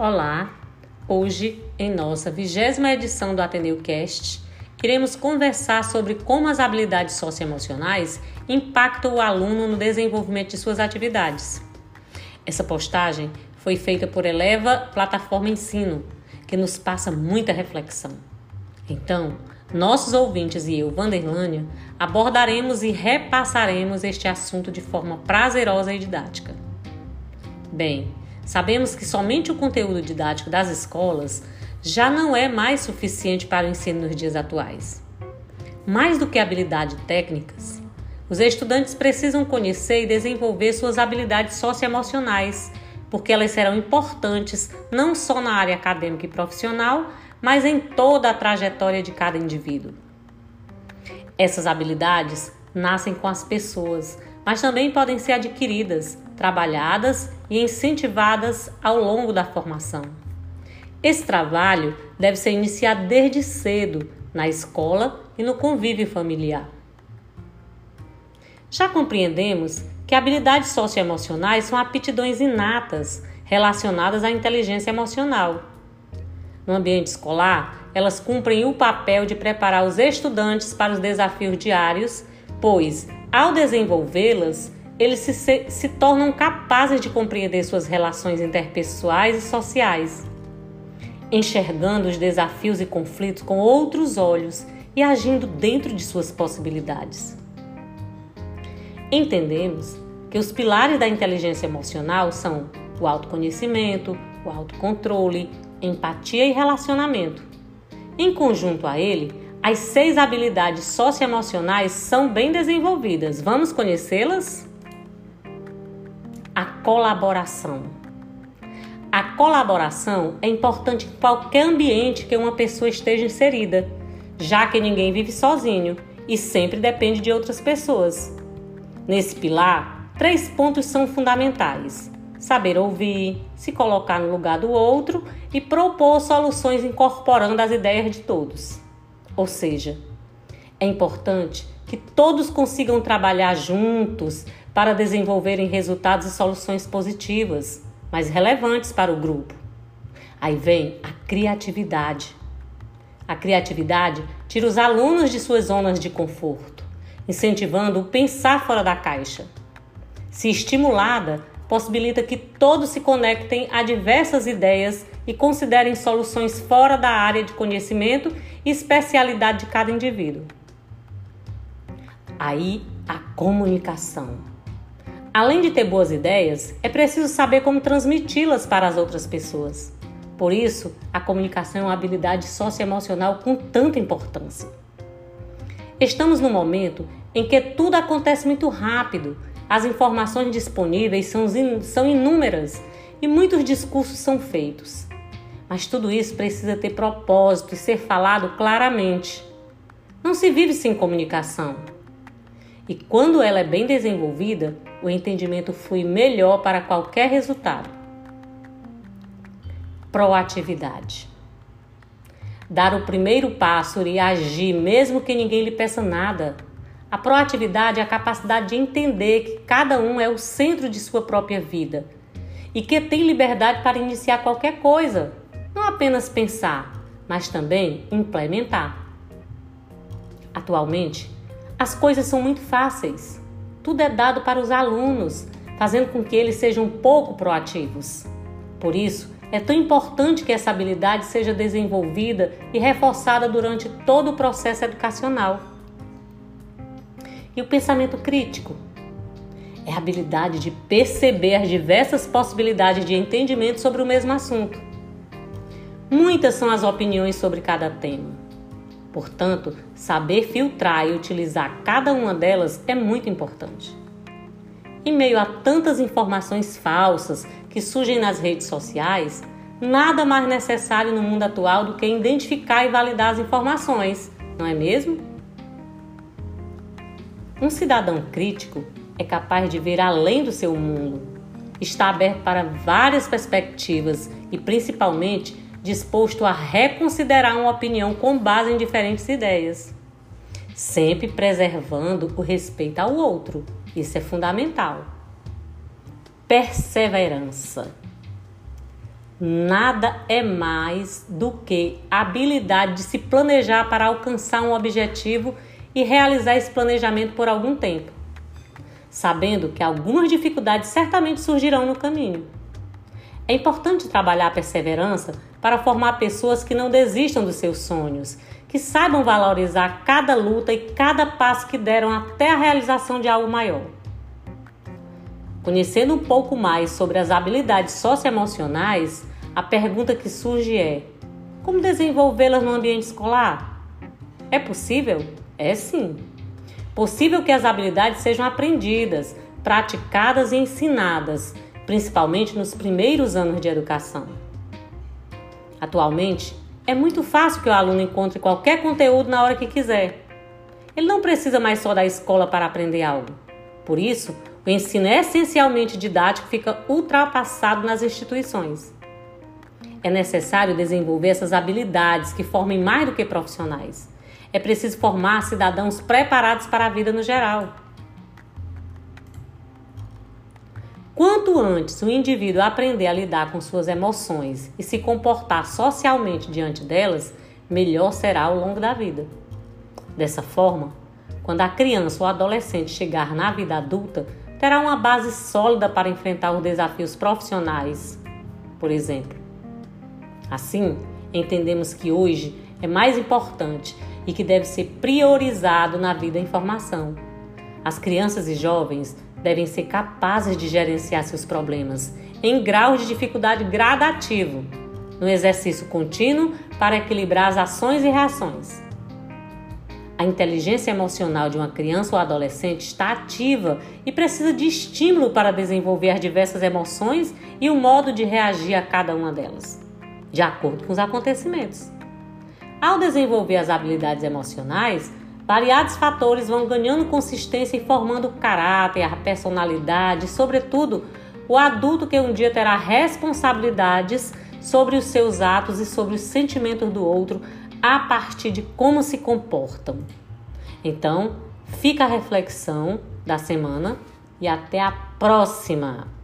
Olá! Hoje, em nossa vigésima edição do Ateneu Cast, iremos conversar sobre como as habilidades socioemocionais impactam o aluno no desenvolvimento de suas atividades. Essa postagem foi feita por Eleva Plataforma Ensino, que nos passa muita reflexão. Então, nossos ouvintes e eu, Vanderlânia, abordaremos e repassaremos este assunto de forma prazerosa e didática. Bem, Sabemos que somente o conteúdo didático das escolas já não é mais suficiente para o ensino nos dias atuais. Mais do que habilidades técnicas, os estudantes precisam conhecer e desenvolver suas habilidades socioemocionais, porque elas serão importantes não só na área acadêmica e profissional, mas em toda a trajetória de cada indivíduo. Essas habilidades nascem com as pessoas, mas também podem ser adquiridas, trabalhadas e incentivadas ao longo da formação. Esse trabalho deve ser iniciado desde cedo, na escola e no convívio familiar. Já compreendemos que habilidades socioemocionais são aptidões inatas relacionadas à inteligência emocional. No ambiente escolar, elas cumprem o papel de preparar os estudantes para os desafios diários, pois ao desenvolvê-las, eles se, se, tornam capazes de compreender suas relações interpessoais e sociais, enxergando os desafios e conflitos com outros olhos e agindo dentro de suas possibilidades. Entendemos que os pilares da inteligência emocional são o autoconhecimento, o autocontrole, empatia e relacionamento. Em conjunto a ele, as seis habilidades socioemocionais são bem desenvolvidas. Vamos conhecê-las? Colaboração. A colaboração é importante em qualquer ambiente que uma pessoa esteja inserida, já que ninguém vive sozinho e sempre depende de outras pessoas. Nesse pilar, três pontos são fundamentais: saber ouvir, se colocar no lugar do outro e propor soluções incorporando as ideias de todos. Ou seja, é importante que todos consigam trabalhar juntos para desenvolverem resultados e soluções positivas, mas relevantes para o grupo. Aí vem a criatividade. A criatividade tira os alunos de suas zonas de conforto, incentivando o pensar fora da caixa. Se estimulada, possibilita que todos se conectem a diversas ideias e considerem soluções fora da área de conhecimento e especialidade de cada indivíduo. Aí, a comunicação. Além de ter boas ideias, é preciso saber como transmiti-las para as outras pessoas. Por isso, a comunicação é uma habilidade socioemocional com tanta importância. Estamos num momento em que tudo acontece muito rápido as informações disponíveis são, são inúmeras e muitos discursos são feitos. Mas tudo isso precisa ter propósito e ser falado claramente. Não se vive sem comunicação. E quando ela é bem desenvolvida, o entendimento flui melhor para qualquer resultado. Proatividade. Dar o primeiro passo e agir mesmo que ninguém lhe peça nada a proatividade é a capacidade de entender que cada um é o centro de sua própria vida e que tem liberdade para iniciar qualquer coisa, não apenas pensar, mas também implementar. Atualmente, as coisas são muito fáceis. Tudo é dado para os alunos, fazendo com que eles sejam pouco proativos. Por isso, é tão importante que essa habilidade seja desenvolvida e reforçada durante todo o processo educacional. E o pensamento crítico é a habilidade de perceber as diversas possibilidades de entendimento sobre o mesmo assunto. Muitas são as opiniões sobre cada tema. Portanto, saber filtrar e utilizar cada uma delas é muito importante. Em meio a tantas informações falsas que surgem nas redes sociais, nada mais necessário no mundo atual do que identificar e validar as informações, não é mesmo? Um cidadão crítico é capaz de ver além do seu mundo, está aberto para várias perspectivas e, principalmente, disposto a reconsiderar uma opinião com base em diferentes ideias, sempre preservando o respeito ao outro. Isso é fundamental. Perseverança. nada é mais do que a habilidade de se planejar para alcançar um objetivo e realizar esse planejamento por algum tempo, sabendo que algumas dificuldades certamente surgirão no caminho. É importante trabalhar a perseverança para formar pessoas que não desistam dos seus sonhos, que saibam valorizar cada luta e cada passo que deram até a realização de algo maior. Conhecendo um pouco mais sobre as habilidades socioemocionais, a pergunta que surge é: como desenvolvê-las no ambiente escolar? É possível? É sim. Possível que as habilidades sejam aprendidas, praticadas e ensinadas, principalmente nos primeiros anos de educação. Atualmente, é muito fácil que o aluno encontre qualquer conteúdo na hora que quiser. Ele não precisa mais só da escola para aprender algo. Por isso, o ensino é essencialmente didático fica ultrapassado nas instituições. É necessário desenvolver essas habilidades que formem mais do que profissionais. É preciso formar cidadãos preparados para a vida no geral. Quanto antes o indivíduo aprender a lidar com suas emoções e se comportar socialmente diante delas, melhor será ao longo da vida. Dessa forma, quando a criança ou adolescente chegar na vida adulta, terá uma base sólida para enfrentar os desafios profissionais, por exemplo. Assim, entendemos que hoje é mais importante e que deve ser priorizado na vida a informação. As crianças e jovens devem ser capazes de gerenciar seus problemas em graus de dificuldade gradativo, no exercício contínuo para equilibrar as ações e reações. A inteligência emocional de uma criança ou adolescente está ativa e precisa de estímulo para desenvolver as diversas emoções e o modo de reagir a cada uma delas, de acordo com os acontecimentos. Ao desenvolver as habilidades emocionais, variados fatores vão ganhando consistência e formando o caráter, a personalidade, sobretudo o adulto que um dia terá responsabilidades sobre os seus atos e sobre os sentimentos do outro a partir de como se comportam. Então, fica a reflexão da semana e até a próxima!